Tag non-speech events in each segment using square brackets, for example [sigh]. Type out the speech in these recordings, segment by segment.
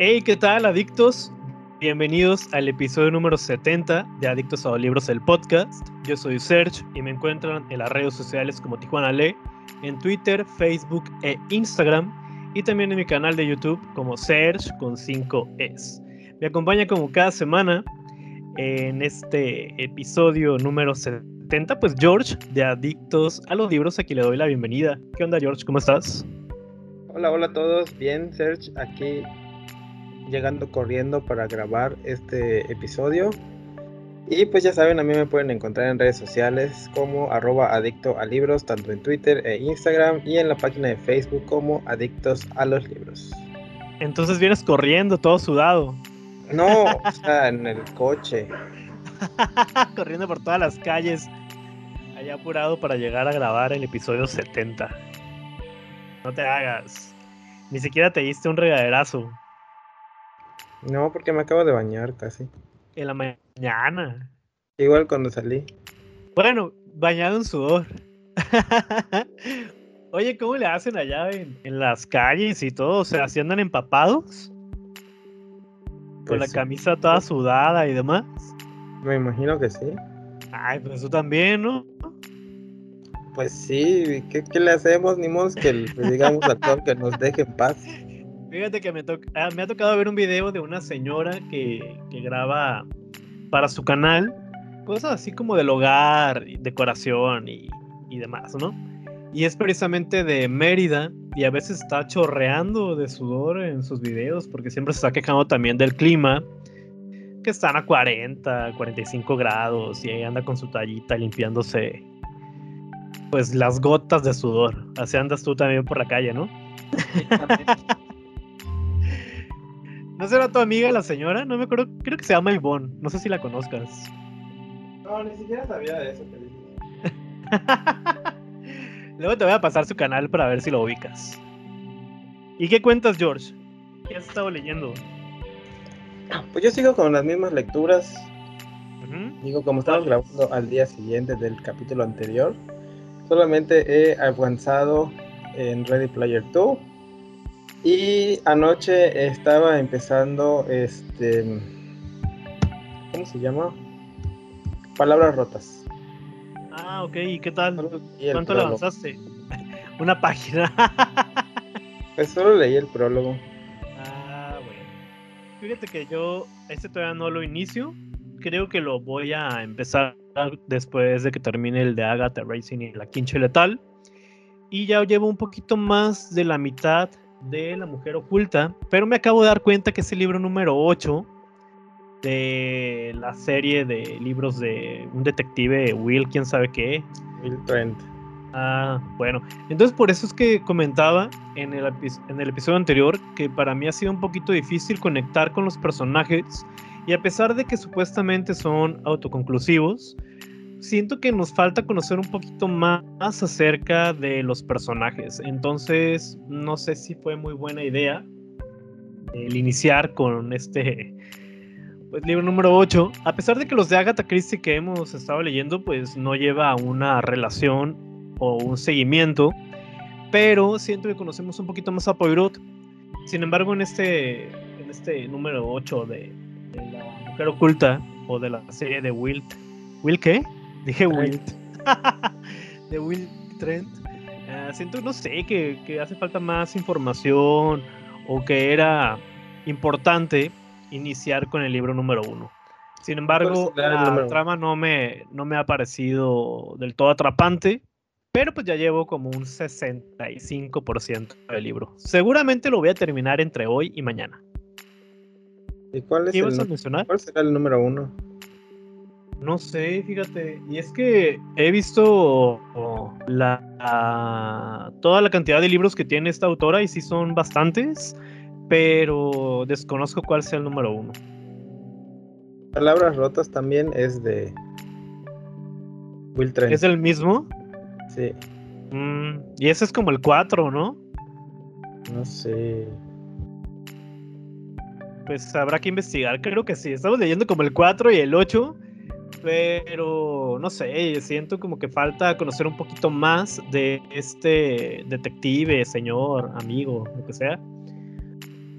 Hey, ¿qué tal, adictos? Bienvenidos al episodio número 70 de Adictos a los Libros, el podcast. Yo soy Serge y me encuentran en las redes sociales como Tijuana Lee, en Twitter, Facebook e Instagram, y también en mi canal de YouTube como Serge con 5 Es. Me acompaña como cada semana en este episodio número 70, pues George de Adictos a los Libros. Aquí le doy la bienvenida. ¿Qué onda, George? ¿Cómo estás? Hola, hola a todos. Bien, Serge, aquí llegando corriendo para grabar este episodio. Y pues ya saben, a mí me pueden encontrar en redes sociales como arroba adicto a libros, tanto en Twitter e Instagram y en la página de Facebook como adictos a los libros. Entonces vienes corriendo todo sudado. No, [laughs] o sea, en el coche. [laughs] corriendo por todas las calles, allá apurado para llegar a grabar el episodio 70. No te hagas. Ni siquiera te diste un regaderazo. No, porque me acabo de bañar casi. En la mañana. Igual cuando salí. Bueno, bañado en sudor. [laughs] Oye, ¿cómo le hacen allá en, las calles y todo? O sea, ¿si andan empapados? Con la Pues sí. camisa toda sudada y demás. Me imagino que sí. Ay, pues eso también, ¿no? Pues sí, ¿qué, qué le hacemos? Ni modo que le digamos a todos que nos deje en paz. Fíjate que me, to- ah, me ha tocado ver un video de una señora que, que graba para su canal cosas así como del hogar, decoración y, y demás, ¿no? Y es precisamente de Mérida y a veces está chorreando de sudor en sus videos porque siempre se está quejando también del clima, que están a 40, 45 grados y ahí anda con su tallita limpiándose pues las gotas de sudor. Así andas tú también por la calle, ¿no? [laughs] ¿No será tu amiga la señora? No me acuerdo, creo que se llama Ivonne, no sé si la conozcas. No, ni siquiera sabía de eso que dices. [laughs] Luego te voy a pasar su canal para ver si lo ubicas. ¿Y qué cuentas, George? ¿Qué has estado leyendo? Pues yo sigo con las mismas lecturas. Digo, como estamos grabando al día siguiente del capítulo anterior, solamente he avanzado en Ready Player 2. Y anoche estaba empezando este. ¿Cómo se llama? Palabras rotas. Ah, ok, ¿y qué tal? ¿Cuánto le avanzaste? [laughs] Una página. Pues solo leí el prólogo. ah, bueno. Fíjate que yo este todavía no lo inicio. Creo que lo voy a empezar después de que termine el de Agatha Racing y la Quinche Letal. Y ya llevo un poquito más de la mitad de La Mujer Oculta. Pero me acabo de dar cuenta que es el libro número 8 de la serie de libros de un detective, Will, quién sabe qué. Will Trent. Ah, bueno. Entonces por eso es que comentaba en el, en el episodio anterior que para mí ha sido un poquito difícil conectar con los personajes y a pesar de que supuestamente son autoconclusivos, siento que nos falta conocer un poquito más acerca de los personajes. Entonces no sé si fue muy buena idea el iniciar con este pues, libro número 8. A pesar de que los de Agatha Christie que hemos estado leyendo pues no lleva una relación o un seguimiento, pero siento que conocemos un poquito más a Poirot. Sin embargo, en este, en este número 8 de, de La Mujer Oculta o de la serie de Wilt, ¿Will qué? Dije. Wilt. [laughs] de Will Trent. eh, siento, no sé, que, que hace falta más información o que era importante iniciar con el libro número 1. Sin embargo, la número uno? trama no me, no me ha parecido del todo atrapante. Pero pues ya llevo como un 65% del libro. Seguramente lo voy a terminar entre hoy y mañana. ¿Y cuál es ¿Qué el ibas a mencionar? ¿Cuál será el número uno? No sé, fíjate. Y es que he visto la, toda la cantidad de libros que tiene esta autora y sí son bastantes. pero desconozco cuál sea el número uno. Palabras rotas también es de Will Trent. ¿Es el mismo? Sí. Mm, y ese es como el 4, ¿no? No sé. Pues habrá que investigar, creo que sí. Estamos leyendo como el 4 y el 8, pero no sé, siento como que falta conocer un poquito más de este detective, señor, amigo, lo que sea.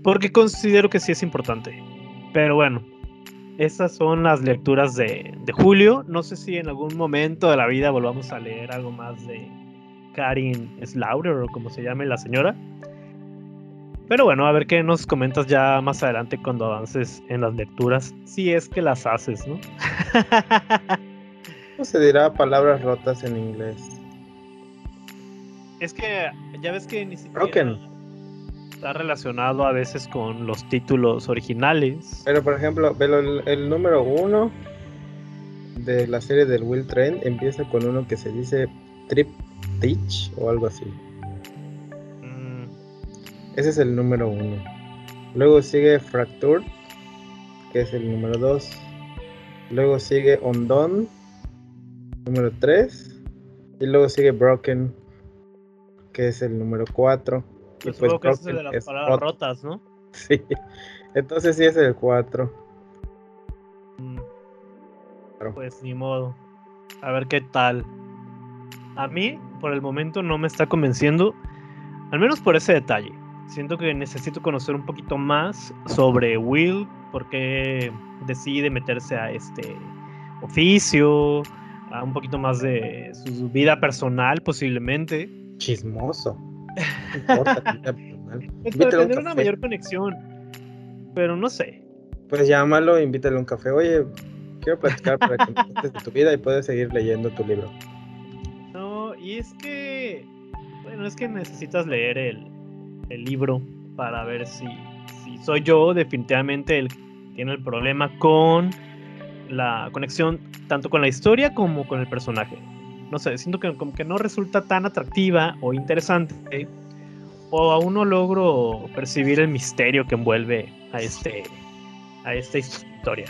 Porque considero que sí es importante. Pero bueno, esas son las lecturas de, de, julio. No sé si en algún momento de la vida volvamos a leer algo más de Karin Slaughter o como se llame la señora. Pero bueno, a ver qué nos comentas ya más adelante cuando avances en las lecturas, si es que las haces, ¿no? [laughs] ¿Cómo se dirá palabras rotas en inglés? Es que ya ves que ni siquiera Broken. está relacionado a veces con los títulos originales. Pero por ejemplo, el, el número uno de la serie del Will Trent empieza con uno que se dice Trip Teach o algo así. Ese es el número uno. Luego sigue Fractured, que es el número dos. Luego sigue Undone, número 3. Y luego sigue Broken, que es el número 4. Y pues pues que ese es el de Broken las es palabras otro. rotas, ¿no? [laughs] Sí. Entonces sí es el 4. Mm. Pues ni modo. A ver qué tal. A mí, por el momento, no me está convenciendo. Al menos por ese detalle. Siento que necesito conocer un poquito más sobre Will, por qué decide meterse a este oficio, a un poquito más de su vida personal posiblemente. Chismoso. [laughs] No importa, vida personal. Un tener una mayor conexión. Pero no sé. Pues llámalo, invítale un café. Oye, quiero platicar para que me de tu vida y puedes seguir leyendo tu libro. No, y es que, bueno, es que necesitas leer el, el libro para ver si, si soy yo definitivamente el que tiene el problema con la conexión tanto con la historia como con el personaje. No sé, siento que como que no resulta tan atractiva o interesante o aún no logro percibir el misterio que envuelve a este a esta historia.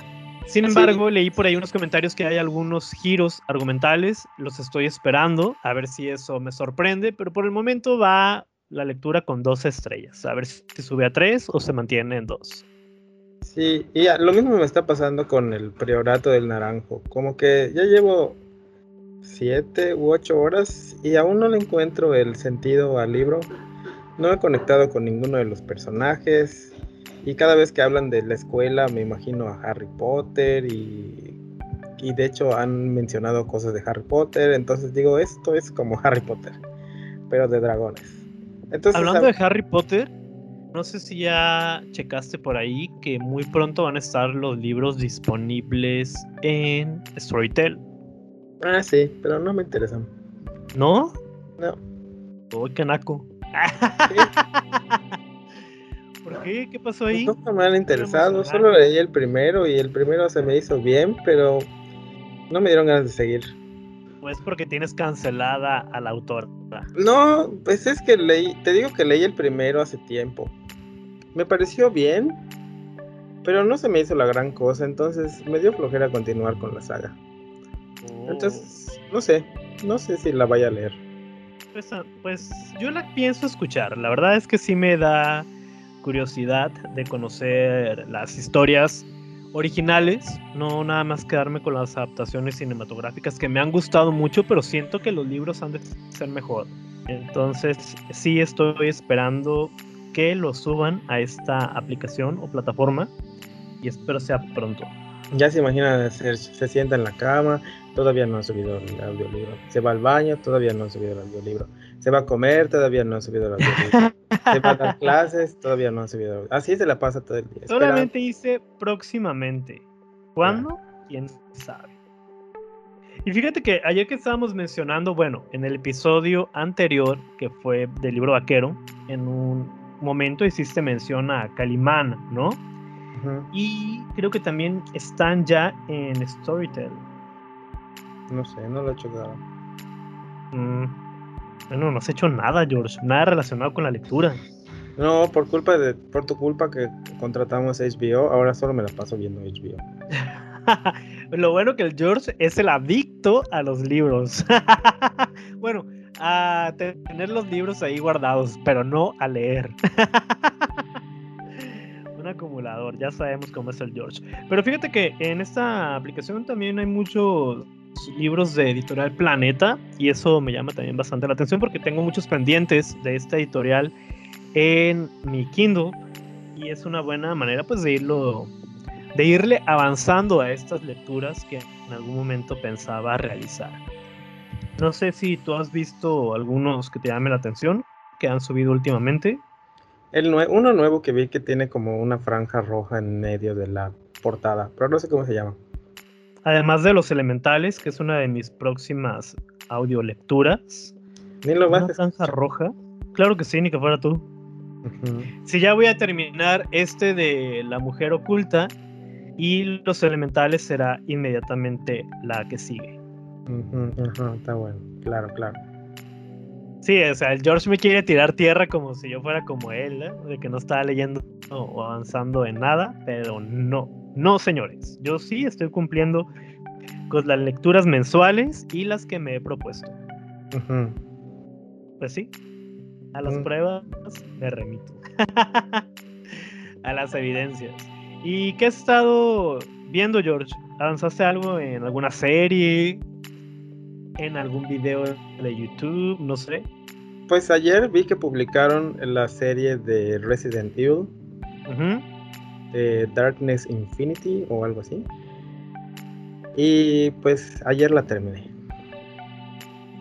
Sin Sí. embargo, leí por ahí unos comentarios que hay algunos giros argumentales, los estoy esperando, a ver si eso me sorprende, pero por el momento va la lectura con dos estrellas, a ver si sube a tres o se mantiene en dos. Sí, y lo mismo me está pasando con el priorato del naranjo. Como que ya llevo siete u ocho horas y aún no le encuentro el sentido al libro. No he conectado con ninguno de los personajes. Y cada vez que hablan de la escuela me imagino a Harry Potter y, y de hecho han mencionado cosas de Harry Potter. Entonces digo, esto es como [laughs] Harry Potter, pero de dragones. Entonces, Hablando de Harry Potter, no sé si ya checaste por ahí que muy pronto van a estar los libros disponibles en Storytel, ah, sí, pero no me interesan. ¿no? No. Uy, qué naco. [laughs] ¿Por qué? ¿Qué pasó ahí? Pues no me han interesado, solo leí el primero y el primero se me hizo bien, pero no me dieron ganas de seguir. Pues porque tienes cancelada a la autora. No, pues es que leí, te digo que leí el primero hace tiempo. Me pareció bien, pero no se me hizo la gran cosa, entonces me dio flojera continuar con la saga. Entonces, no sé, no sé si la vaya a leer. Pues, ah, pues yo la pienso escuchar. La verdad es que sí me da curiosidad de conocer las historias originales, no nada más quedarme con las adaptaciones cinematográficas que me han gustado mucho, pero siento que los libros han de ser mejor. Entonces, sí estoy esperando que lo suban a esta aplicación o plataforma y espero sea pronto. Ya se imaginan, se, se sienta en la cama, todavía no han subido el audiolibro. Se va al baño, todavía no han subido el audiolibro. Se va a comer, todavía no han subido el audiolibro. [laughs] se va a dar clases, todavía no han subido. Así se la pasa todo el día. Solamente hice próximamente. ¿Cuándo? ¿Quién sabe? Y fíjate que ayer que estábamos mencionando, bueno, en el episodio anterior, que fue del libro vaquero, en un momento hiciste mención a Calimán, ¿no? Y creo que también están ya en Storytel. No sé, no lo he nada. Mm, Bueno, no has hecho nada, George. Nada relacionado con la lectura. No, por culpa de, por tu culpa que contratamos HBO, ahora solo me la paso viendo HBO. [laughs] Lo bueno que el George es el adicto a los libros. [laughs] bueno, a tener los libros ahí guardados, pero no a leer. [laughs] Un acumulador, ya sabemos cómo es el George. Pero fíjate que en esta aplicación también hay muchos libros de editorial Planeta y eso me llama también bastante la atención porque tengo muchos pendientes de esta editorial en mi Kindle y es una buena manera pues de irlo de irle avanzando a estas lecturas que en algún momento pensaba realizar. No sé si tú has visto algunos que te llamen la atención, que han subido últimamente. El uno nuevo que vi que tiene como una franja roja en medio de la portada, pero no sé cómo se llama. Además de Los Elementales, que es una de mis próximas audiolecturas. Ni lo vas ¿Una franja roja? Claro que sí, ni que fuera tú. Si ya voy a terminar este de La Mujer Oculta y Los Elementales será inmediatamente la que sigue. está bueno, claro, claro. Sí, o sea, el George me quiere tirar tierra como si yo fuera como él, ¿eh? de que no estaba leyendo o avanzando en nada, pero no, no señores, yo sí estoy cumpliendo con las lecturas mensuales y las que me he propuesto. Pues sí, a las mm. pruebas me remito. [laughs] a las evidencias. ¿Y qué has estado viendo, George? ¿Avanzaste algo en alguna serie? ¿En algún video de YouTube? No sé. Pues ayer vi que publicaron la serie de Resident Evil. Darkness Infinity o algo así. Y pues ayer la terminé.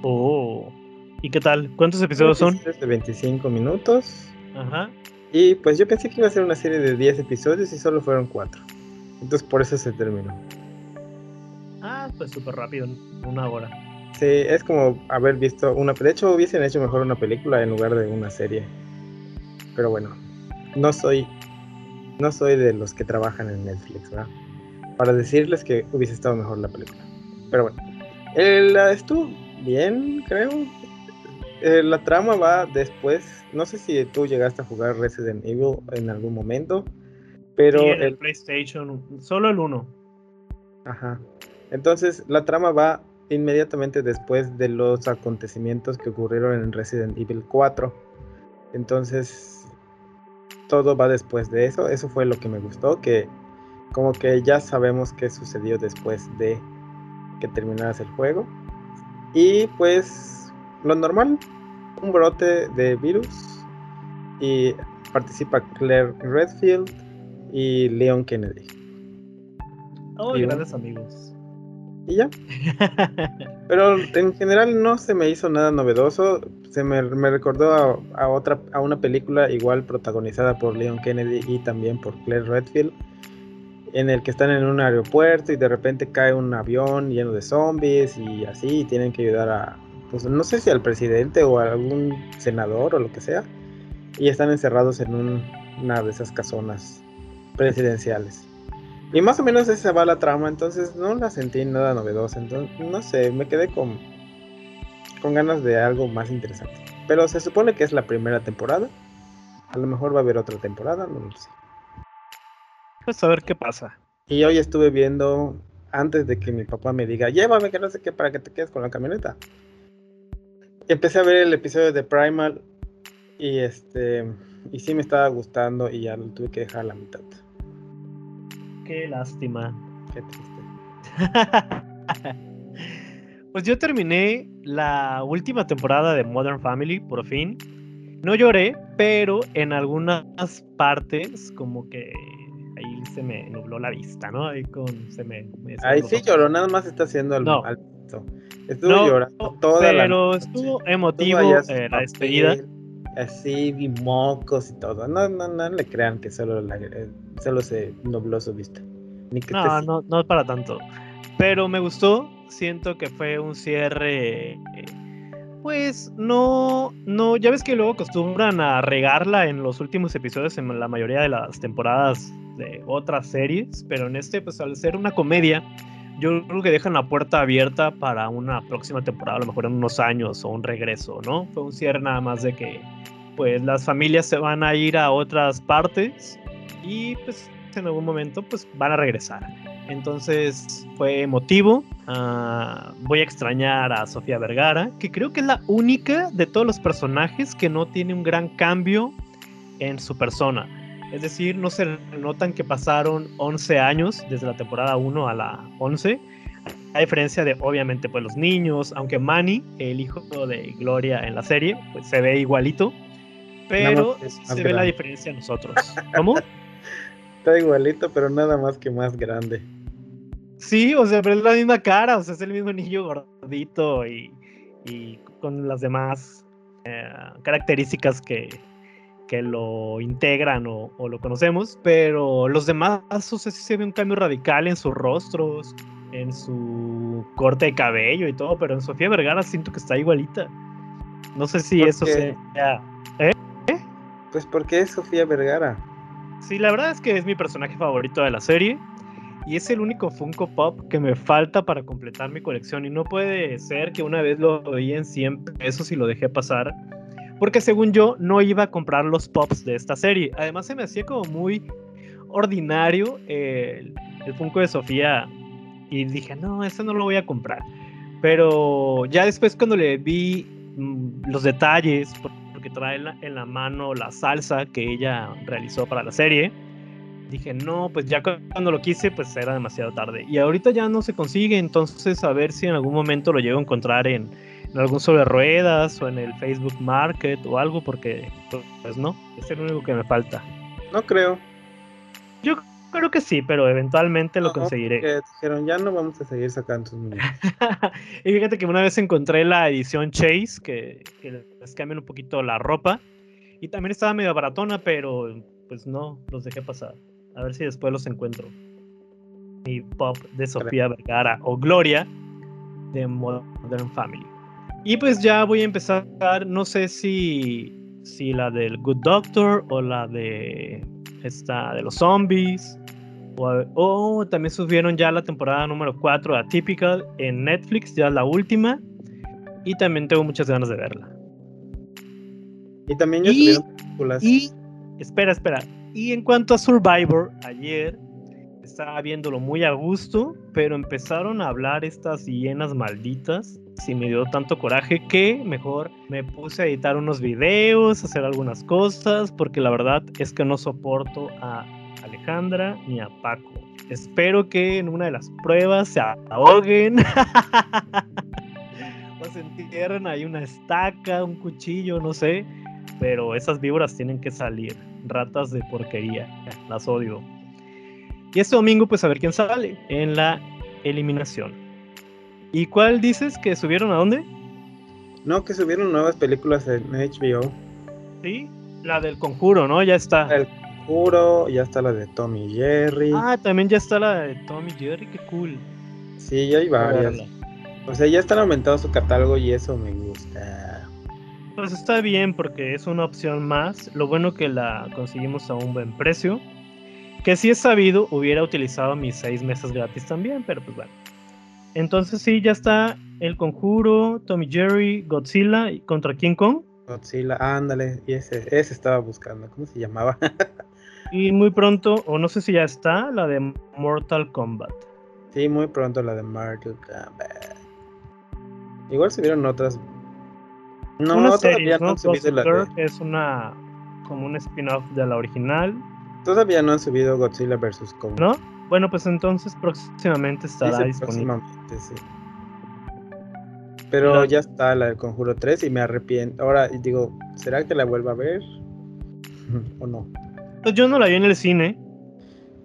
Oh. ¿Y qué tal? ¿Cuántos episodios son? De 25 minutos. Ajá. Y pues yo pensé que iba a ser una serie de 10 episodios y solo fueron 4. Entonces por eso se terminó. Ah, pues súper rápido, una hora. Sí, es como haber visto una... De hecho, hubiesen hecho mejor una película en lugar de una serie. Pero bueno, no soy... No soy de los que trabajan en Netflix, ¿verdad? Para decirles que hubiese estado mejor la película. Pero bueno. El, estuvo bien, creo. Eh, la trama va después. No sé si tú llegaste a jugar Resident Evil en algún momento, pero. en el, PlayStation, solo el 1. Ajá. Entonces, la trama va inmediatamente después de los acontecimientos que ocurrieron en Resident Evil 4. Entonces, todo va después de eso. Eso fue lo que me gustó, que como que ya sabemos qué sucedió después de que terminaras el juego. Y pues lo normal, un brote de virus y participa Claire Redfield y Leon Kennedy. Oh, grandes amigos. Y ya. Pero en general no se me hizo nada novedoso. Se me, recordó a, otra, a una película igual protagonizada por Leon Kennedy y también por Claire Redfield. En el que están en un aeropuerto y de repente cae un avión lleno de zombies y así y tienen que ayudar a, pues no sé si al presidente o a algún senador o lo que sea, y están encerrados en una de esas casonas presidenciales. Y más o menos esa va la trama, entonces no la sentí nada novedosa, entonces no sé, me quedé con, con ganas de algo más interesante. Pero se supone que es la primera temporada, a lo mejor va a haber otra temporada, no lo sé. Pues a ver qué pasa. Y hoy estuve viendo, antes de que mi papá me diga, llévame que no sé qué para que te quedes con la camioneta empecé a ver el episodio de Primal y este y sí me estaba gustando y ya lo tuve que dejar a la mitad. Qué lástima. Qué triste. [laughs] pues yo terminé la última temporada de Modern Family por fin. No lloré, pero en algunas partes como que ahí se me nubló la vista, ¿no? Ahí con se me, Ahí sí lloró, nada más está haciendo el no. Estuvo llorando toda la Pero estuvo emotivo eh, la despedida. Así, vi mocos y todo. No, no, no le crean que solo, eh, solo se nubló su vista. no, no, no es para tanto. Pero me gustó. Siento que fue un cierre. pues no, no, ya ves que luego acostumbran a regarla en los últimos episodios en la mayoría de las temporadas de otras series, pero en este, pues al ser una comedia, yo creo que dejan la puerta abierta para una próxima temporada, a lo mejor en unos años o un regreso, ¿no? Fue un cierre nada más de que pues las familias se van a ir a otras partes y pues en algún momento pues van a regresar. Entonces fue emotivo. Ah, voy a extrañar a Sofía Vergara, que creo que es la única de todos los personajes que no tiene un gran cambio en su persona. Es decir, no se notan que pasaron 11 años desde la temporada 1 a la 11. A diferencia de, obviamente, pues los niños, aunque Manny, el hijo de Gloria en la serie, pues se ve igualito, pero se ve la diferencia en nosotros. ¿Cómo? [laughs] Está igualito, pero nada más que más grande. Sí, o sea, pero es la misma cara, o sea, es el mismo niño gordito y, con las demás eh, características que, que lo integran o, lo conocemos, pero los demás, o sea, sí se ve un cambio radical en sus rostros, en su corte de cabello y todo, pero en Sofía Vergara siento que está igualita. No sé si eso sea... ¿Eh? Pues porque es Sofía Vergara. Sí, la verdad es que es mi personaje favorito de la serie. Y es el único Funko Pop que me falta para completar mi colección. Y no puede ser que una vez lo oí en 100 pesos y lo dejé pasar. Porque según yo no iba a comprar los pops de esta serie. Además se me hacía como muy ordinario el, el Funko de Sofía. Y dije, no, ese no lo voy a comprar. Pero ya después cuando le vi mm, los detalles, porque trae en la mano la salsa que ella realizó para la serie dije, no, pues ya cuando lo quise, pues era demasiado tarde. Y ahorita ya no se consigue, entonces a ver si en algún momento lo llego a encontrar en, algún sobre ruedas o en el Facebook Market o algo, porque pues no, es el único que me falta. No creo. Yo creo que sí, pero eventualmente lo conseguiré. dijeron, ya no vamos a seguir sacando tus [laughs] y fíjate que una vez encontré la edición Chase, que, que les cambian un poquito la ropa. Y también estaba medio baratona, pero pues no, los dejé pasar. A ver si después los encuentro. Mi pop de Sofía Vergara o Gloria de Modern Family. Y pues ya voy a empezar, no sé si, si la del Good Doctor o la de esta de los zombies. O, también subieron ya la temporada número 4 a Typical en Netflix, ya la última. Y también tengo muchas ganas de verla. Y también ya y, películas. Y, espera, espera. Y en cuanto a Survivor, ayer estaba viéndolo muy a gusto, pero empezaron a hablar estas hienas malditas. Y me dio tanto coraje que mejor me puse a editar unos videos, hacer algunas cosas, porque la verdad es que no soporto a Alejandra ni a Paco. Espero que en una de las pruebas se ahoguen. o [laughs] se entierren ahí una estaca, un cuchillo, no sé. Pero esas víboras tienen que salir ratas de porquería. Las odio. Y este domingo, pues a ver quién sale en la eliminación. ¿Y cuál dices que subieron a dónde? No, que subieron nuevas películas en HBO. Sí, la del conjuro, ¿no? Ya está. El conjuro, ya está la de Tommy Jerry. Ah, también ya está la de Tommy Jerry, qué cool. Sí, ya hay varias. O sea, ya están aumentando su catálogo y eso me gusta. Pues está bien porque es una opción más. Lo bueno que la conseguimos a un buen precio. Que si es sabido, hubiera utilizado mis seis meses gratis también, pero pues bueno. Entonces sí, ya está El Conjuro, Tommy Jerry, Godzilla contra King Kong. Godzilla, ándale, y ese, ese estaba buscando, ¿cómo se llamaba? [laughs] y muy pronto, o no sé si ya está, la de Mortal Kombat. Sí, muy pronto la de Mortal Kombat. Igual se vieron otras no, una serie, ¿no? es una como un spin-off de la original. Todavía no han subido Godzilla vs. Kong. ¿No? Bueno, pues entonces próximamente estará disponible. Próximamente, sí. Pero ya está la del Conjuro 3 y me arrepiento. Ahora digo, ¿será que la vuelva a ver? [laughs] ¿O no? Pues yo no la vi en el cine.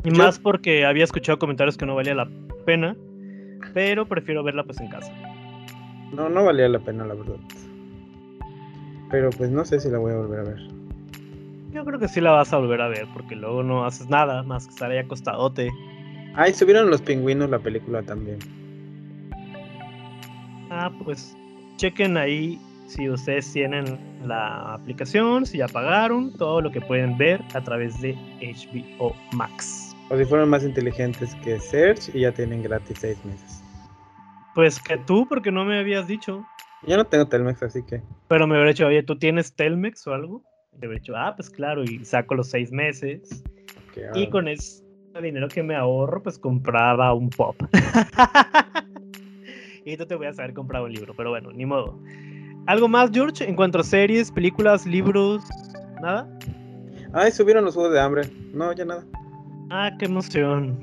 Y más porque había escuchado comentarios que no valía la pena. Pero prefiero verla pues en casa. No, no valía la pena, la verdad. Pero pues no sé si la voy a volver a ver. Yo creo que sí la vas a volver a ver, porque luego no haces nada más que estar ahí acostadote. Ah, y subieron los pingüinos la película también. Ah, pues chequen ahí si ustedes tienen la aplicación, si ya pagaron, todo lo que pueden ver a través de HBO Max. O si fueron más inteligentes que Search y ya tienen gratis seis meses. Pues que tú, porque no me habías dicho. Yo no tengo Telmex, así que. Pero me hubiera dicho, oye, ¿tú tienes Telmex o algo? De hecho, ah, pues claro, y saco los seis meses. Y con ese dinero que me ahorro, pues compraba un pop. [laughs] y tú te voy a saber comprar un libro, pero bueno, ni modo. ¿Algo más, George, en cuanto a series, películas, libros? ¿Nada? Ay, subieron los juegos de hambre. No, ya nada. Ah, qué emoción.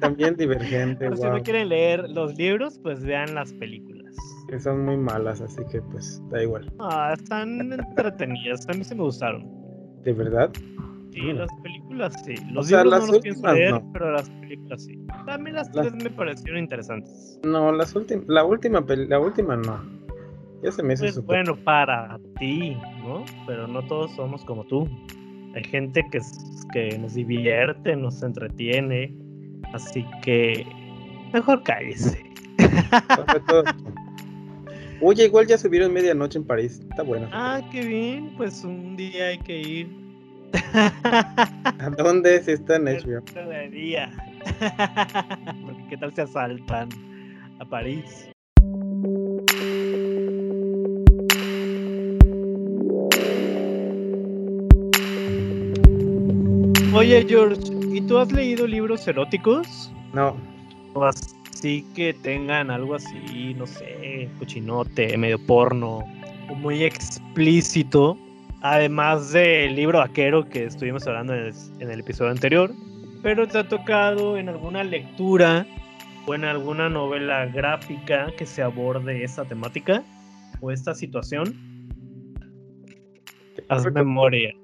también divergente. Si no quieren leer los libros, pues vean las películas. Que son muy malas, así que pues da igual. Ah, están entretenidas. A mí se me gustaron. ¿De verdad? Sí, las películas sí. Los libros no los pienso leer, pero las películas sí. También las tres me parecieron interesantes. No, las últimas, la última, la última no. Ya se me hizo pues, Bueno, para ti, ¿no? Pero no todos somos como tú. Hay gente que, que nos divierte, nos entretiene. Así que mejor cállese. Oye, igual ya subieron medianoche en París. Está bueno. Ah, qué bien. Pues un día hay que ir. [laughs] ¿A dónde si está en HBO? Día. [laughs] Porque qué tal se asaltan a París. Oye, George, ¿y tú has leído libros eróticos? No. O así que tengan algo así, no sé, cochinote, medio porno, muy explícito. Además del libro vaquero que estuvimos hablando en el, episodio anterior. Pero te ha tocado en alguna lectura o en alguna novela gráfica que se aborde esa temática o esta situación. Haz memoria.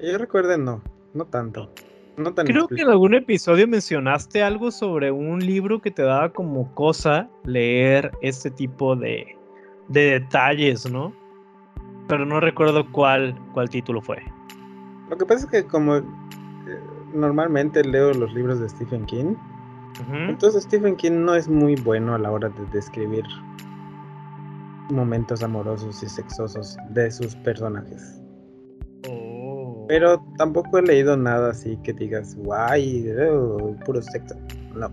Yo recuerdo no. No tanto. No tan Creo que en algún episodio mencionaste algo sobre un libro que te daba como cosa leer este tipo de, detalles, ¿no? Pero no recuerdo cuál, cuál título fue. Lo que pasa es que como eh, normalmente leo los libros de Stephen King, entonces Stephen King no es muy bueno a la hora de describir momentos amorosos y sexosos de sus personajes. Pero tampoco he leído nada así que digas, guay, puro sexo. No.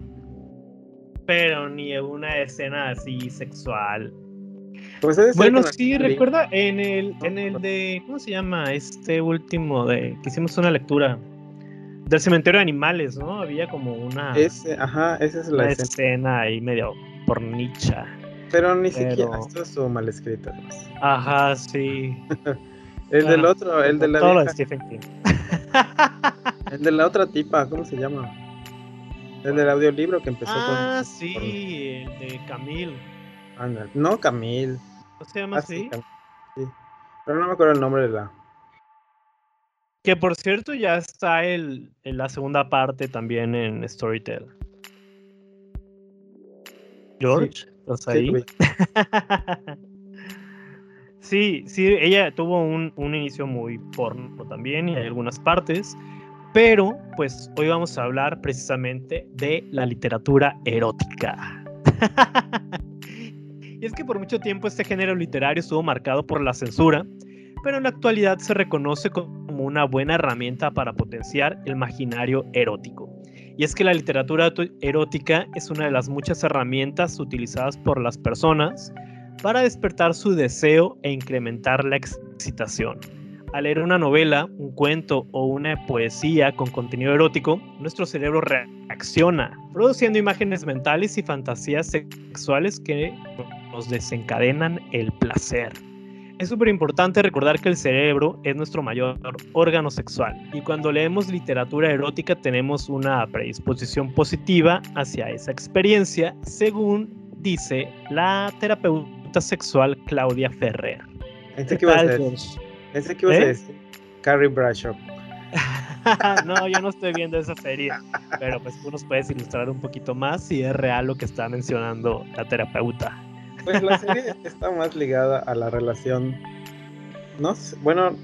Pero ni una escena así sexual. Pues bueno, sí, recuerda en el, en el de, ¿cómo se llama? Este último de que hicimos una lectura del cementerio de animales, ¿no? Había como una, Ese, ajá, esa es la escena. ahí medio pornicha. Pero ni siquiera, esto estuvo mal escrito. Ajá, sí. [laughs] El del otro, el de la. Todo de Stephen King. El de la otra tipa, ¿cómo se llama? El del audiolibro que empezó con. Ah, sí, el de Camille. No, Camille. ¿No se llama así? Sí, Pero no me acuerdo el nombre de la. Que por cierto ya está el, en la segunda parte también en Storytel. George, ¿estás ahí? [laughs] Sí, sí, ella tuvo un, inicio muy porno también y hay algunas partes, pero pues hoy vamos a hablar precisamente de la literatura erótica. [laughs] y es que por mucho tiempo este género literario estuvo marcado por la censura, pero en la actualidad se reconoce como una buena herramienta para potenciar el imaginario erótico. Y es que la literatura erótica es una de las muchas herramientas utilizadas por las personas para despertar su deseo e incrementar la excitación. Al leer una novela, un cuento o una poesía con contenido erótico, nuestro cerebro reacciona, produciendo imágenes mentales y fantasías sexuales que nos desencadenan el placer. Es súper importante recordar que el cerebro es nuestro mayor órgano sexual y cuando leemos literatura erótica tenemos una predisposición positiva hacia esa experiencia, según dice la terapeuta sexual Claudia Ferrer. Ese que ibas a decir. Ese que ibas a ¿Eh? decir. Carrie Bradshaw. [laughs] no, yo no estoy viendo esa serie, pero pues tú nos puedes ilustrar un poquito más si es real lo que está mencionando la terapeuta. Pues la serie está más ligada a la relación, no bueno,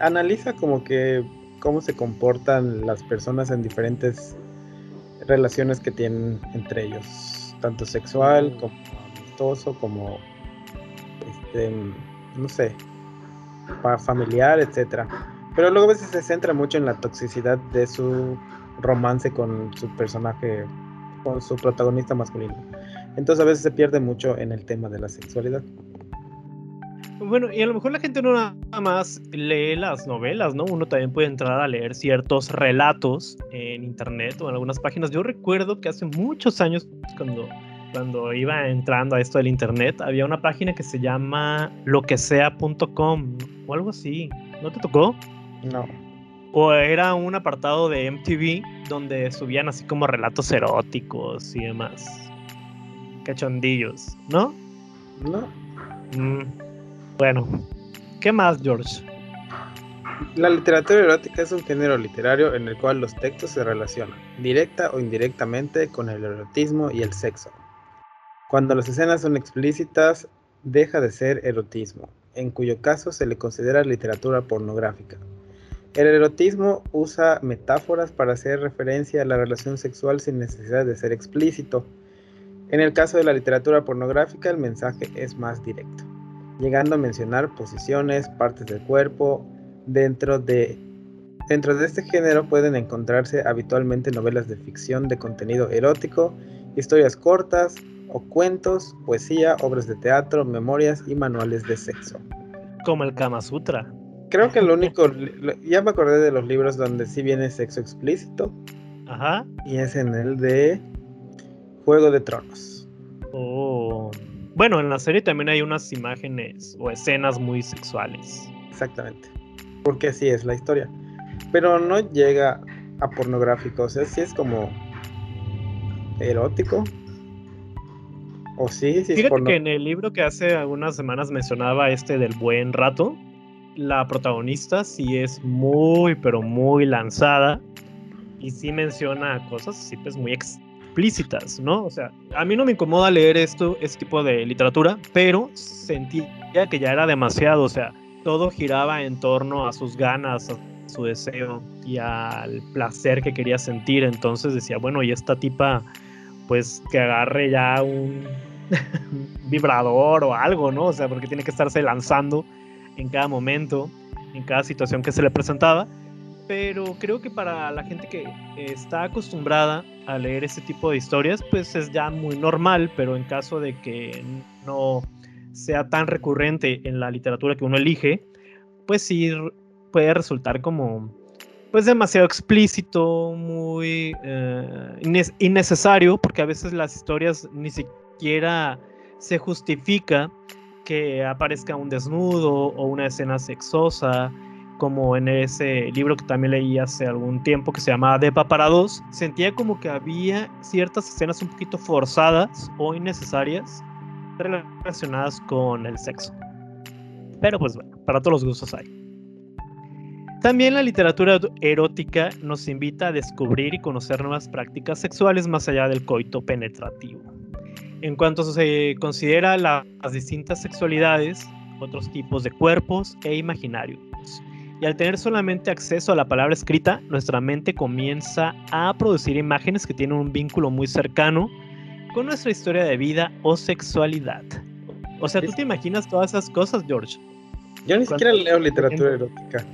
analiza como que cómo se comportan las personas en diferentes relaciones que tienen entre ellos, tanto sexual como como, este, no sé, familiar, etcétera. Pero luego a veces se centra mucho en la toxicidad de su romance con su personaje, con su protagonista masculino. Entonces a veces se pierde mucho en el tema de la sexualidad. Bueno, y a lo mejor la gente no nada más lee las novelas, ¿no? Uno también puede entrar a leer ciertos relatos en internet o en algunas páginas. Yo recuerdo que hace muchos años, cuando, cuando iba entrando a esto del internet, había una página que se llama loquesea.com o algo así. ¿No te tocó? No. O era un apartado de MTV donde subían así como relatos eróticos y demás. Cachondillos, ¿no? No. Mm, bueno, ¿qué más, George? La literatura erótica es un género literario en el cual los textos se relacionan, directa o indirectamente, con el erotismo y el sexo. Cuando las escenas son explícitas, deja de ser erotismo, en cuyo caso se le considera literatura pornográfica. El erotismo usa metáforas para hacer referencia a la relación sexual sin necesidad de ser explícito. En el caso de la literatura pornográfica, el mensaje es más directo llegando a mencionar posiciones, partes del cuerpo. Dentro de, dentro de este género pueden encontrarse habitualmente novelas de ficción de contenido erótico, historias cortas o cuentos, poesía, obras de teatro, memorias y manuales de sexo. Como el Kama Sutra. Creo que lo [laughs] único, ya me acordé de los libros donde sí viene sexo explícito. Ajá. Y es en el de Juego de Tronos. Oh. Bueno, en la serie también hay unas imágenes o escenas muy sexuales. Exactamente. Porque así es la historia. Pero no llega a pornográfico. O sea, sí es como erótico. O sí, sí Fíjate que en el libro que hace algunas semanas mencionaba este del buen rato, la protagonista sí es muy, pero muy lanzada. Y sí menciona cosas así, pues muy explícitas, ¿no? O sea, a mí no me incomoda leer esto, este tipo de literatura, pero sentía que ya era demasiado, o sea, todo giraba en torno a sus ganas, a su deseo y al placer que quería sentir, entonces decía, bueno, y esta tipa, pues que agarre ya un [laughs] vibrador o algo, ¿no? O sea, porque tiene que estarse lanzando en cada momento, en cada situación que se le presentaba pero creo que para la gente que está acostumbrada a leer ese tipo de historias, pues es ya muy normal, pero en caso de que no sea tan recurrente en la literatura que uno elige, pues sí puede resultar como pues demasiado explícito, muy eh, innecesario, porque a veces las historias ni siquiera se justifica que aparezca un desnudo o una escena sexosa como en ese libro que también leí hace algún tiempo que se llamaba Depa para dos, sentía como que había ciertas escenas un poquito forzadas o innecesarias relacionadas con el sexo. Pero pues bueno, para todos los gustos hay. También la literatura erótica nos invita a descubrir y conocer nuevas prácticas sexuales más allá del coito penetrativo. En cuanto se considera las distintas sexualidades, otros tipos de cuerpos e imaginarios, y al tener solamente acceso a la palabra escrita, nuestra mente comienza a producir imágenes que tienen un vínculo muy cercano con nuestra historia de vida o sexualidad. O sea, ¿tú te imaginas todas esas cosas, George? Yo ni siquiera leo literatura erótica.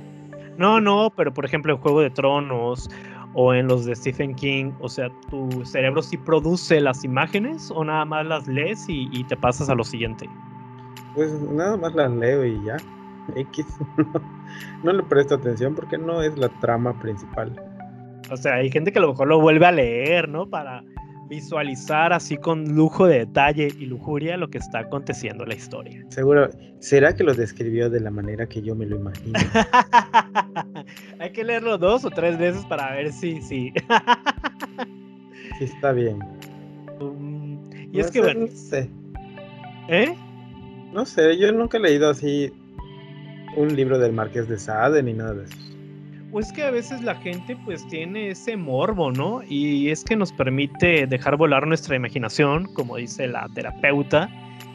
No, no, pero por ejemplo en Juego de Tronos o en los de Stephen King, o sea, ¿tu cerebro sí produce las imágenes o nada más las lees y, y te pasas a lo siguiente? Pues nada más las leo y ya. X. [laughs] no le presto atención porque no es la trama principal. O sea, hay gente que a lo mejor lo vuelve a leer, ¿no? Para visualizar así con lujo de detalle y lujuria lo que está aconteciendo en la historia. Seguro, ¿será que lo describió de la manera que yo me lo imagino? [laughs] Hay que leerlo dos o tres veces para ver si sí. sí, está bien. Um, y es que bueno. No sé. ¿Eh? No sé, yo nunca he leído así un libro del Marqués de Sade ni nada de eso. Pues que a veces la gente pues tiene ese morbo, ¿no? Y es que nos permite dejar volar nuestra imaginación, como dice la terapeuta,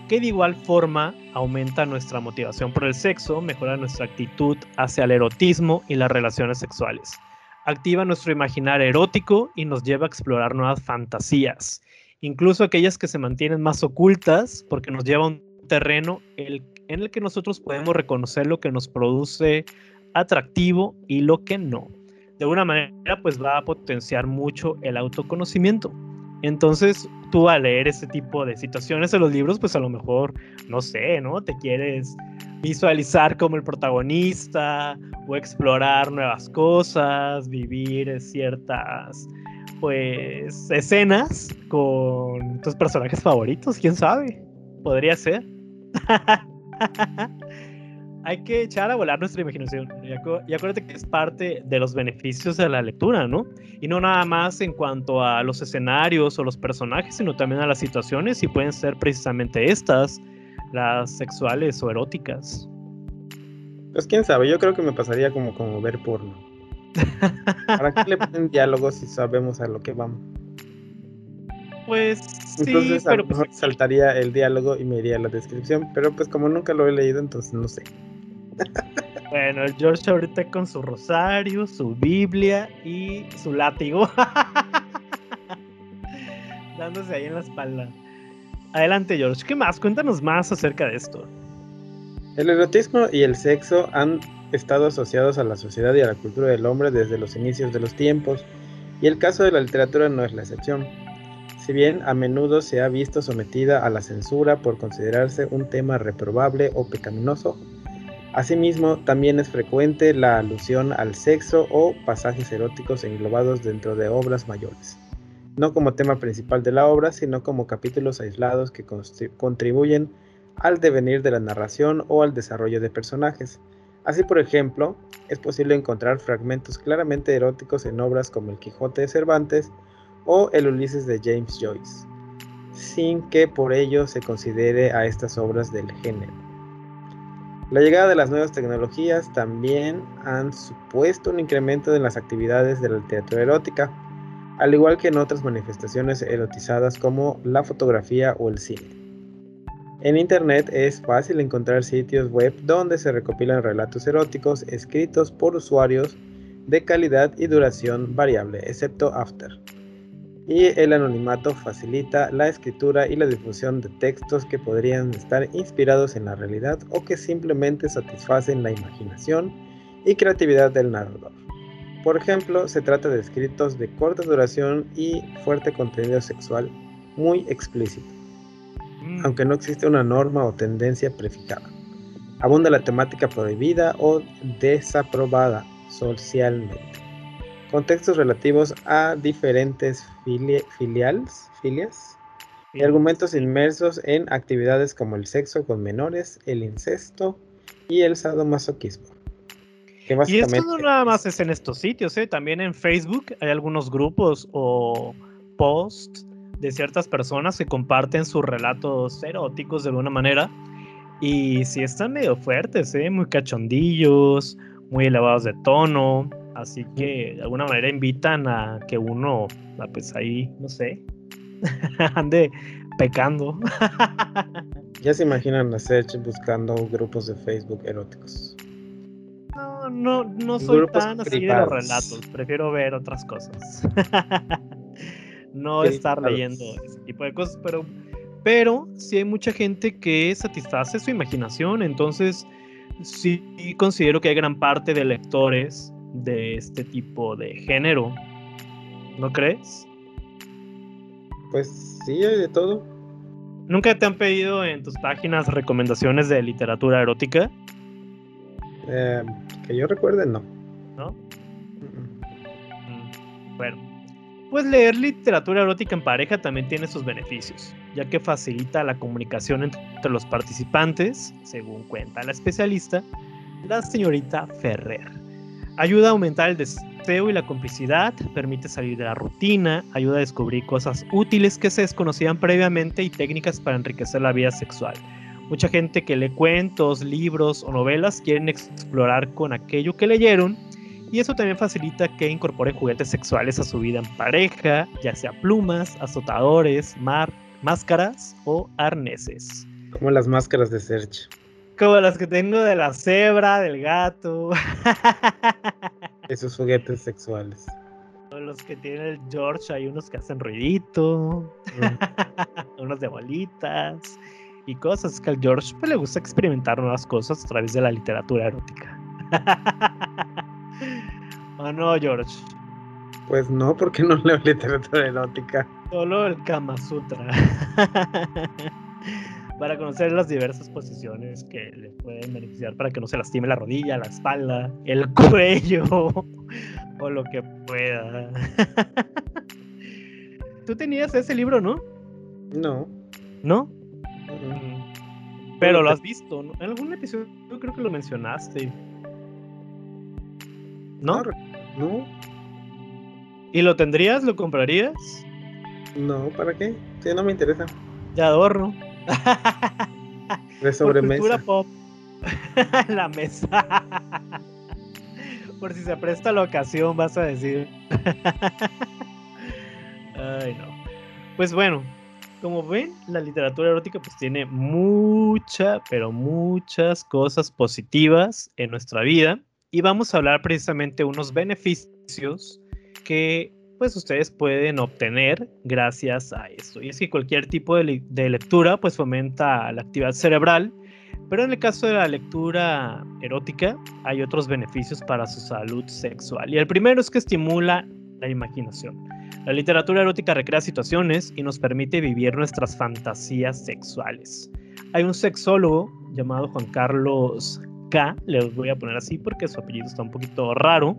que de igual forma aumenta nuestra motivación por el sexo, mejora nuestra actitud hacia el erotismo y las relaciones sexuales. Activa nuestro imaginar erótico y nos lleva a explorar nuevas fantasías, incluso aquellas que se mantienen más ocultas porque nos lleva a un terreno en el que nosotros podemos reconocer lo que nos produce atractivo y lo que no. De alguna manera, pues va a potenciar mucho el autoconocimiento. Entonces, tú al leer ese tipo de situaciones en los libros, pues a lo mejor, no sé, ¿no? Te quieres visualizar como el protagonista o explorar nuevas cosas, vivir ciertas pues escenas con tus personajes favoritos, quién sabe. Podría ser. [laughs] Hay que echar a volar nuestra imaginación. Y, acuérdate que es parte de los beneficios de la lectura, ¿no? Y no nada más en cuanto a los escenarios o los personajes, sino también a las situaciones y pueden ser precisamente estas, las sexuales o eróticas. Pues quién sabe, yo creo que me pasaría como, como ver porno. [laughs] ¿Para qué le ponen diálogos si sabemos a lo que vamos? Pues entonces, sí, a lo pues mejor saltaría el diálogo y me iría a la descripción, pero pues como nunca lo he leído, entonces no sé. [laughs] Bueno, el George ahorita con su rosario, su Biblia y su látigo. [laughs] Dándose ahí en la espalda. Adelante, George. ¿Qué más? Cuéntanos más acerca de esto. El erotismo y el sexo han estado asociados a la sociedad y a la cultura del hombre desde los inicios de los tiempos, y el caso de la literatura no es la excepción. Si bien a menudo se ha visto sometida a la censura por considerarse un tema reprobable o pecaminoso, asimismo también es frecuente la alusión al sexo o pasajes eróticos englobados dentro de obras mayores, no como tema principal de la obra, sino como capítulos aislados que contribuyen al devenir de la narración o al desarrollo de personajes, Así, por ejemplo, es posible encontrar fragmentos claramente eróticos en obras como El Quijote de Cervantes o El Ulises de James Joyce, sin que por ello se considere a estas obras del género. La llegada de las nuevas tecnologías también han supuesto un incremento en las actividades de la literatura erótica, al igual que en otras manifestaciones erotizadas como la fotografía o el cine. En Internet es fácil encontrar sitios web donde se recopilan relatos eróticos escritos por usuarios de calidad y duración variable, excepto After. Y el anonimato facilita la escritura y la difusión de textos que podrían estar inspirados en la realidad o que simplemente satisfacen la imaginación y creatividad del narrador. Por ejemplo, se trata de escritos de corta duración y fuerte contenido sexual muy explícito. Mm. aunque no existe una norma o tendencia prefijada. Abunda la temática prohibida o desaprobada socialmente. Contextos relativos a diferentes filiales, filias y argumentos inmersos en actividades como el sexo con menores, el incesto y el sadomasoquismo. Y esto no nada más es en estos sitios, ¿eh? también en Facebook hay algunos grupos o posts de ciertas personas que comparten sus relatos eróticos de alguna manera. Y sí están medio fuertes, ¿eh? muy cachondillos, muy elevados de tono. Así que de alguna manera invitan a que uno, ah, pues ahí, no sé, [laughs] ande pecando. [laughs] ya se imaginan a Serge buscando grupos de Facebook eróticos. No, no, no soy tan así de los relatos. Prefiero ver otras cosas. [laughs] no estar leyendo ese tipo de cosas, pero, pero sí hay mucha gente que satisface su imaginación, entonces sí considero que hay gran parte de lectores de este tipo de género, ¿no crees? Pues sí, hay de todo. ¿Nunca te han pedido en tus páginas recomendaciones de literatura erótica? Eh, que yo recuerde, no. ¿No? Mm, bueno, pues leer literatura erótica en pareja también tiene sus beneficios, ya que facilita la comunicación entre los participantes, según cuenta la especialista, la señorita Ferrer. Ayuda a aumentar el deseo y la complicidad, permite salir de la rutina, ayuda a descubrir cosas útiles que se desconocían previamente y técnicas para enriquecer la vida sexual. Mucha gente que lee cuentos, libros o novelas quieren explorar con aquello que leyeron y eso también facilita que incorporen juguetes sexuales a su vida en pareja, ya sea plumas, azotadores, máscaras o arneses. Como las máscaras de Serge. Como las que tengo de la cebra, del gato. Esos juguetes sexuales. Los que tiene el George, hay unos que hacen ruidito, mm. [laughs] unos de bolitas y cosas. que al George pues, le gusta experimentar nuevas cosas a través de la literatura erótica. [laughs] ¿O no, George? Pues no, porque no leo literatura erótica. Solo el Kama Sutra. [laughs] para conocer las diversas posiciones que le pueden beneficiar para que no se lastime la rodilla, la espalda, el [laughs] cuello o lo que pueda. [laughs] Tú tenías ese libro, ¿no? No. ¿No? Pero lo has visto, ¿no? En algún episodio yo creo que lo mencionaste. ¿No? No. ¿Y lo tendrías? ¿Lo comprarías? No, ¿para qué? Sí, no me interesa. De adorno. De sobremesa. pop. [laughs] la mesa. Por si se presta la ocasión, vas a decir. Ay, no. Pues bueno, como ven, la literatura erótica pues tiene mucha, pero muchas cosas positivas en nuestra vida y vamos a hablar precisamente unos beneficios que pues ustedes pueden obtener gracias a esto. Y es que cualquier tipo de, de, lectura pues fomenta la actividad cerebral, pero en el caso de la lectura erótica hay otros beneficios para su salud sexual. Y el primero es que estimula la imaginación. La literatura erótica recrea situaciones y nos permite vivir nuestras fantasías sexuales. Hay un sexólogo llamado Juan Carlos K, le voy a poner así porque su apellido está un poquito raro,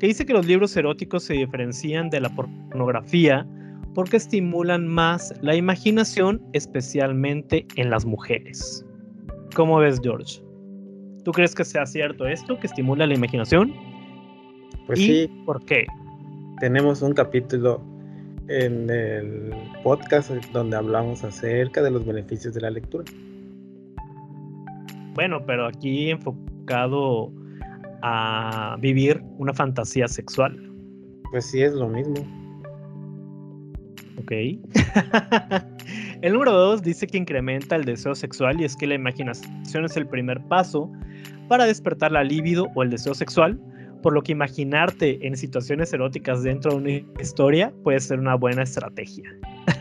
que dice que los libros eróticos se diferencian de la pornografía porque estimulan más la imaginación, especialmente en las mujeres. ¿Cómo ves, George? ¿Tú crees que sea cierto esto, que estimula la imaginación? Pues sí. ¿Por qué? tenemos un capítulo en el podcast donde hablamos acerca de los beneficios de la lectura. Bueno, pero aquí enfocado a vivir una fantasía sexual. Pues sí, es lo mismo. Ok. [laughs] el número dos dice que incrementa el deseo sexual y es que la imaginación es el primer paso para despertar la libido o el deseo sexual por lo que imaginarte en situaciones eróticas dentro de una historia puede ser una buena estrategia.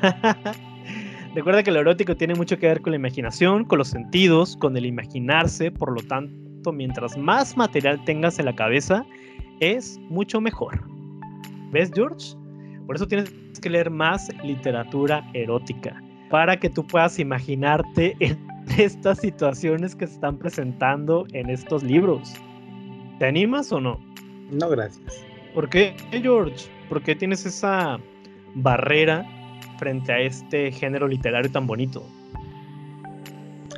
[laughs] Recuerda que lo erótico tiene mucho que ver con la imaginación, con los sentidos, con el imaginarse, por lo tanto, mientras más material tengas en la cabeza, es mucho mejor. ¿Ves, George? Por eso tienes que leer más literatura erótica, para que tú puedas imaginarte [laughs] en estas situaciones que se están presentando en estos libros. ¿Te animas o no? No, gracias. ¿Por qué, George? ¿Por qué tienes esa barrera frente a este género literario tan bonito?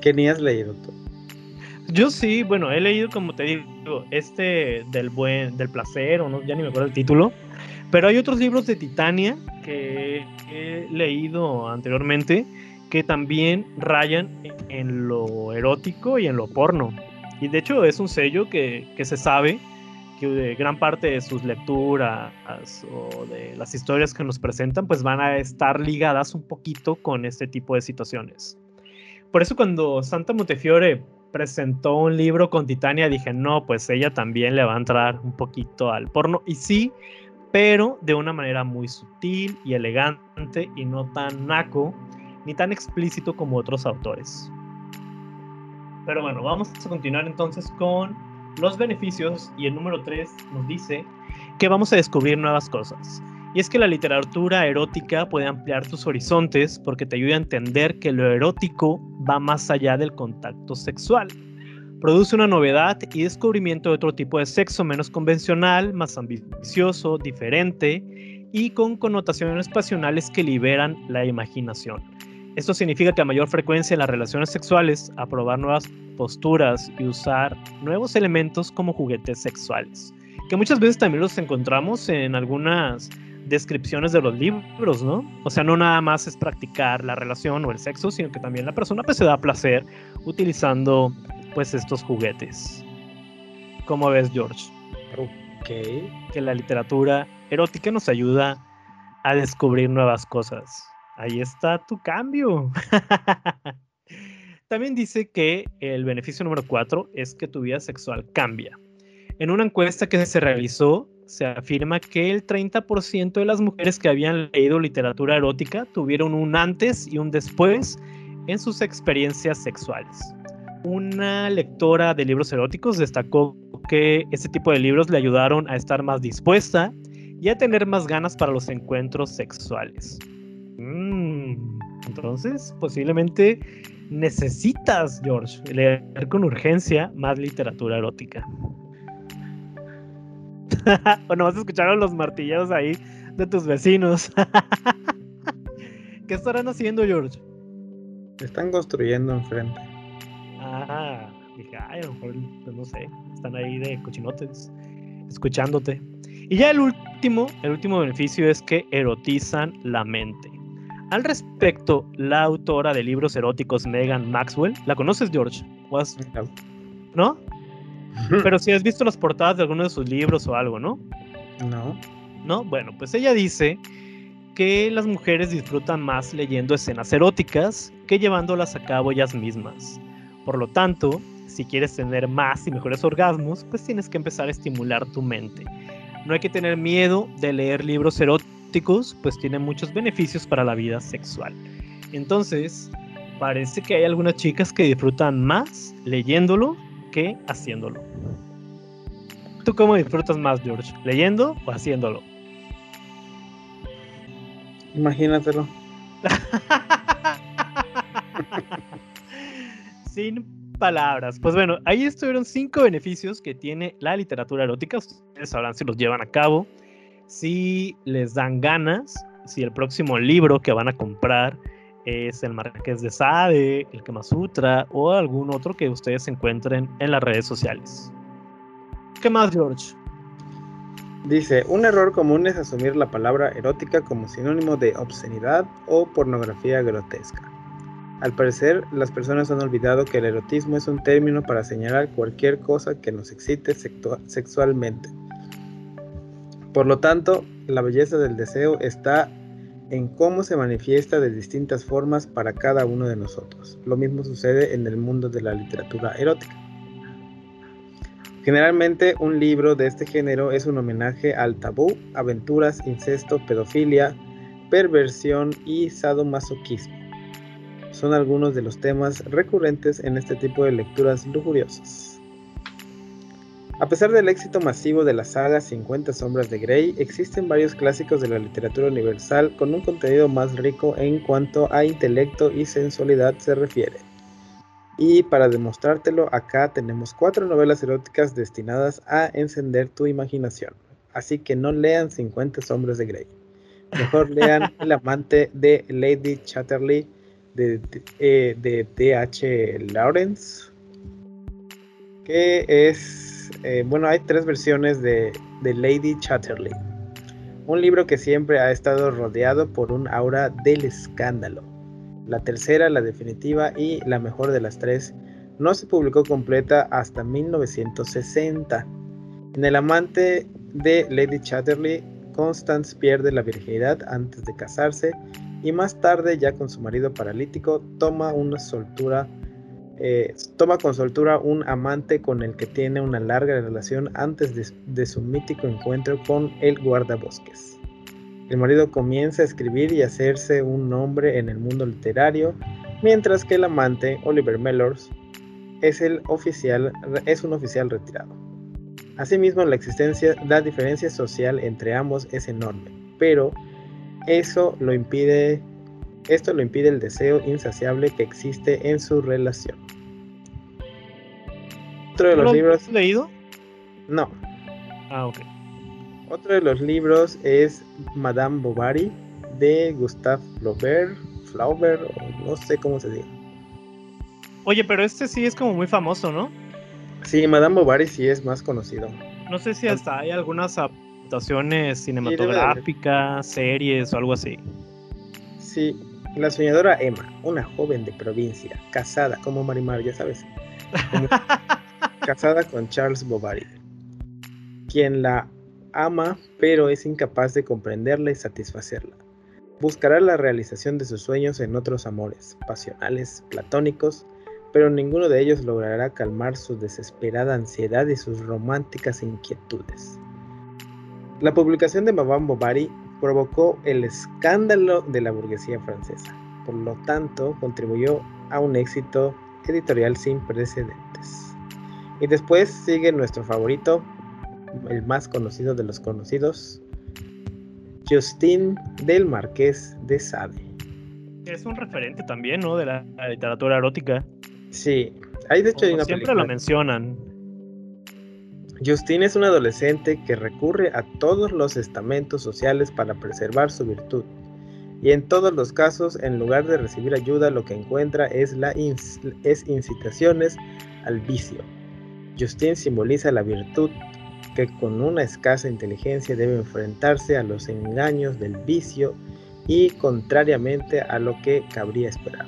¿Qué ni has leído tú? Yo sí, bueno, he leído, como te digo, este del buen, del placer, o no, ya ni me acuerdo el título. Pero hay otros libros de Titania que he leído anteriormente que también rayan en lo erótico y en lo porno. Y de hecho es un sello que, que se sabe que gran parte de sus lecturas o de las historias que nos presentan pues van a estar ligadas un poquito con este tipo de situaciones. Por eso cuando Santa Montefiore presentó un libro con Titania dije, no, pues ella también le va a entrar un poquito al porno. Y sí, pero de una manera muy sutil y elegante y no tan naco ni tan explícito como otros autores. Pero bueno, vamos a continuar entonces con los beneficios y el número 3 nos dice que vamos a descubrir nuevas cosas. Y es que la literatura erótica puede ampliar tus horizontes porque te ayuda a entender que lo erótico va más allá del contacto sexual. Produce una novedad y descubrimiento de otro tipo de sexo menos convencional, más ambicioso, diferente y con connotaciones pasionales que liberan la imaginación. Esto significa que a mayor frecuencia en las relaciones sexuales, a probar nuevas posturas y usar nuevos elementos como juguetes sexuales, que muchas veces también los encontramos en algunas descripciones de los libros, ¿no? O sea, no nada más es practicar la relación o el sexo, sino que también la persona pues se da placer utilizando pues estos juguetes. ¿Cómo ves, George? Ok. Que la literatura erótica nos ayuda a descubrir nuevas cosas. Ahí está tu cambio. [laughs] También dice que el beneficio número 4 es que tu vida sexual cambia. En una encuesta que se realizó, se afirma que el 30% de las mujeres que habían leído literatura erótica tuvieron un antes y un después en sus experiencias sexuales. Una lectora de libros eróticos destacó que este tipo de libros le ayudaron a estar más dispuesta y a tener más ganas para los encuentros sexuales. Mm, entonces, posiblemente necesitas, George, leer con urgencia más literatura erótica. [laughs] o no vas a escuchar a los martilleros ahí de tus vecinos. [laughs] ¿Qué estarán haciendo, George? Están construyendo enfrente. Ah, dije, ay, a lo mejor, pues, no sé, están ahí de cochinotes, escuchándote. Y ya el último, el último beneficio es que erotizan la mente. Al respecto, la autora de libros eróticos Megan Maxwell, ¿la conoces, George? ¿No? Pero si has visto las portadas de alguno de sus libros o algo, ¿no? No. ¿No? Bueno, pues ella dice que las mujeres disfrutan más leyendo escenas eróticas que llevándolas a cabo ellas mismas. Por lo tanto, si quieres tener más y mejores orgasmos, pues tienes que empezar a estimular tu mente. No hay que tener miedo de leer libros eróticos pues tiene muchos beneficios para la vida sexual. Entonces, parece que hay algunas chicas que disfrutan más leyéndolo que haciéndolo. ¿Tú cómo disfrutas más, George? ¿Leyendo o haciéndolo? Imagínatelo. [laughs] Sin palabras. Pues bueno, ahí estuvieron cinco beneficios que tiene la literatura erótica. Ustedes sabrán si los llevan a cabo si les dan ganas, si el próximo libro que van a comprar es el Marqués de Sade, el Kama Sutra o algún otro que ustedes encuentren en las redes sociales. ¿Qué más, George? Dice, un error común es asumir la palabra erótica como sinónimo de obscenidad o pornografía grotesca. Al parecer, las personas han olvidado que el erotismo es un término para señalar cualquier cosa que nos excite sexualmente por lo tanto, la belleza del deseo está en cómo se manifiesta de distintas formas para cada uno de nosotros. Lo mismo sucede en el mundo de la literatura erótica. Generalmente un libro de este género es un homenaje al tabú, aventuras, incesto, pedofilia, perversión y sadomasoquismo. Son algunos de los temas recurrentes en este tipo de lecturas lujuriosas. A pesar del éxito masivo de la saga 50 sombras de Grey, existen varios clásicos de la literatura universal con un contenido más rico en cuanto a intelecto y sensualidad se refiere. Y para demostrártelo, acá tenemos cuatro novelas eróticas destinadas a encender tu imaginación. Así que no lean 50 sombras de Grey. Mejor [laughs] lean El amante de Lady Chatterley de D.H. Eh, Lawrence, que es eh, bueno, hay tres versiones de, Lady Chatterley. Un libro que siempre ha estado rodeado por un aura del escándalo. La tercera, la definitiva y la mejor de las tres, no se publicó completa hasta 1960. En El amante de Lady Chatterley, Constance pierde la virginidad antes de casarse y más tarde, ya con su marido paralítico, toma una soltura eh, toma con soltura un amante con el que tiene una larga relación antes de, su mítico encuentro con el guardabosques. El marido comienza a escribir y hacerse un nombre en el mundo literario, mientras que el amante, Oliver Mellors, es, es un oficial retirado. Asimismo, la existencia, la diferencia social entre ambos es enorme, pero eso lo impide esto lo impide el deseo insaciable que existe en su relación. Otro de los libros. ¿Has leído? No. Ah, ok. Otro de los libros es Madame Bovary de Gustave Flaubert, Flaubert, no sé cómo se dice. Oye, pero este sí es como muy famoso, ¿no? Sí, Madame Bovary sí es más conocido. No sé si hasta hay algunas adaptaciones cinematográficas, series o algo así. Sí, la soñadora Emma, una joven de provincia, casada como Marimar, ya sabes, [laughs] casada con Charles Bovary, quien la ama pero es incapaz de comprenderla y satisfacerla. Buscará la realización de sus sueños en otros amores, pasionales, platónicos, pero ninguno de ellos logrará calmar su desesperada ansiedad y sus románticas inquietudes. La publicación de Madame Bovary provocó el escándalo de la burguesía francesa. Por lo tanto, contribuyó a un éxito editorial sin precedentes. Y después sigue nuestro favorito, el más conocido de los conocidos, Justin del Marqués de Sade. Es un referente también, ¿no? De la, literatura erótica. Sí, hay de hecho hay una siempre lo mencionan. Justin es un adolescente que recurre a todos los estamentos sociales para preservar su virtud. Y en todos los casos, en lugar de recibir ayuda, lo que encuentra es, la es incitaciones al vicio. Justin simboliza la virtud que con una escasa inteligencia debe enfrentarse a los engaños del vicio y contrariamente a lo que cabría esperar.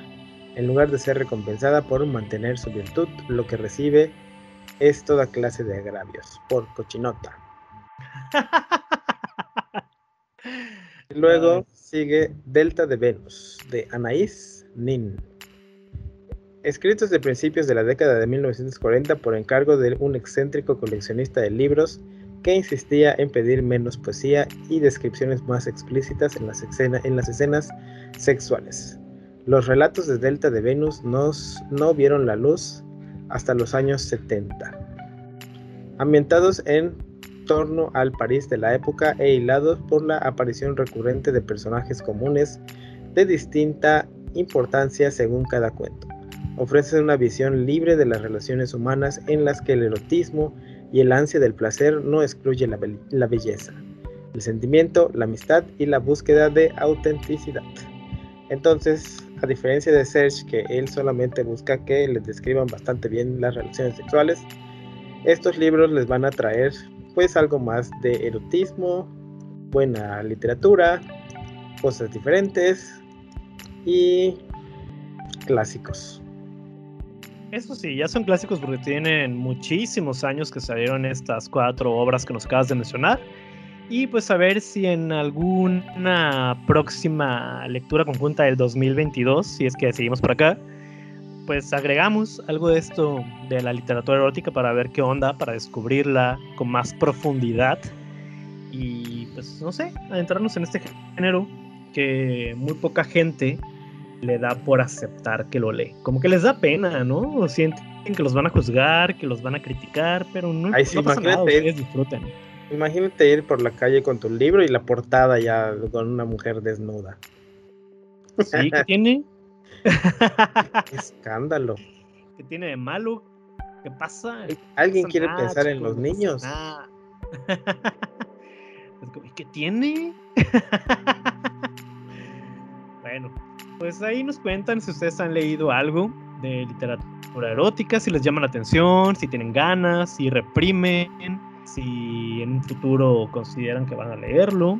En lugar de ser recompensada por mantener su virtud, lo que recibe es toda clase de agravios por cochinota. [laughs] Luego sigue Delta de Venus de Anaís Nin. Escritos de principios de la década de 1940 por encargo de un excéntrico coleccionista de libros que insistía en pedir menos poesía y descripciones más explícitas en las, escenas sexuales. Los relatos de Delta de Venus no vieron la luz hasta los años 70. Ambientados en torno al París de la época e hilados por la aparición recurrente de personajes comunes de distinta importancia según cada cuento. Ofrece una visión libre de las relaciones humanas en las que el erotismo y el ansia del placer no excluye la, la belleza, el sentimiento, la amistad y la búsqueda de autenticidad. Entonces, a diferencia de Serge, que él solamente busca que les describan bastante bien las relaciones sexuales, estos libros les van a traer pues algo más de erotismo, buena literatura, cosas diferentes y clásicos. Eso sí, ya son clásicos porque tienen muchísimos años que salieron estas cuatro obras que nos acabas de mencionar. Y pues a ver si en alguna próxima lectura conjunta del 2022, si es que seguimos por acá, pues agregamos algo de esto de la literatura erótica para ver qué onda, para descubrirla con más profundidad y pues no sé, adentrarnos en este género que muy poca gente le da por aceptar que lo lee. Como que les da pena, ¿no? O sienten que los van a juzgar, que los van a criticar, pero no, pasa nada, ustedes disfruten. Imagínate ir por la calle con tu libro y la portada ya con una mujer desnuda. Sí, ¿qué tiene? [laughs] escándalo. ¿Qué tiene de malo? ¿Qué pasa? ¿Alguien quiere pensar en los niños? [laughs] ¿Qué tiene? [laughs] bueno, pues ahí nos cuentan si ustedes han leído algo de literatura erótica, si les llama la atención, si tienen ganas, si reprimen, si en un futuro consideran que van a leerlo.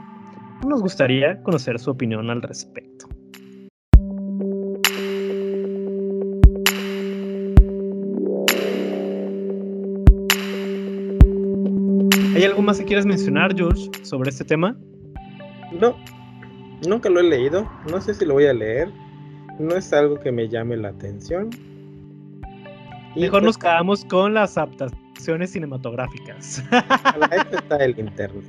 Nos gustaría conocer su opinión al respecto. ¿Hay algo más que quieras mencionar, George, sobre este tema? No, Nunca lo he leído, no sé si lo voy a leer. No es algo que me llame la atención. Mejor pues nos quedamos con las cinematográficas. Para eso está el internet.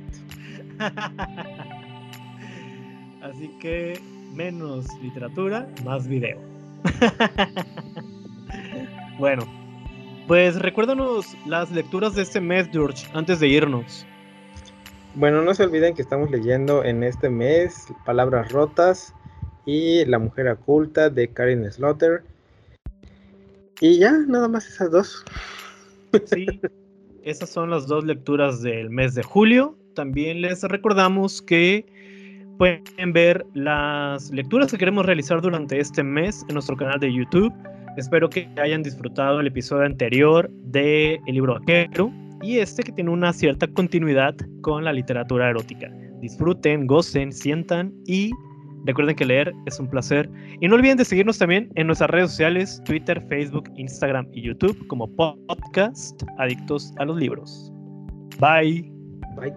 [laughs] Así que menos literatura, más video. [laughs] bueno, pues recuérdanos las lecturas de este mes, George, antes de irnos. Bueno, no se olviden que estamos leyendo en este mes Palabras Rotas y La Mujer Oculta de Karen Slaughter. Y ya, nada más esas dos. Sí, esas son las dos lecturas del mes de julio. También les recordamos que pueden ver las lecturas que queremos realizar durante este mes en nuestro canal de YouTube. Espero que hayan disfrutado el episodio anterior de El libro vaquero y este que tiene una cierta continuidad con la literatura erótica. Disfruten, gocen, sientan y recuerden que leer es un placer. Y no olviden de seguirnos también en nuestras redes sociales, Twitter, Facebook, Instagram y YouTube como podcast Adictos a los Libros. Bye. Bye.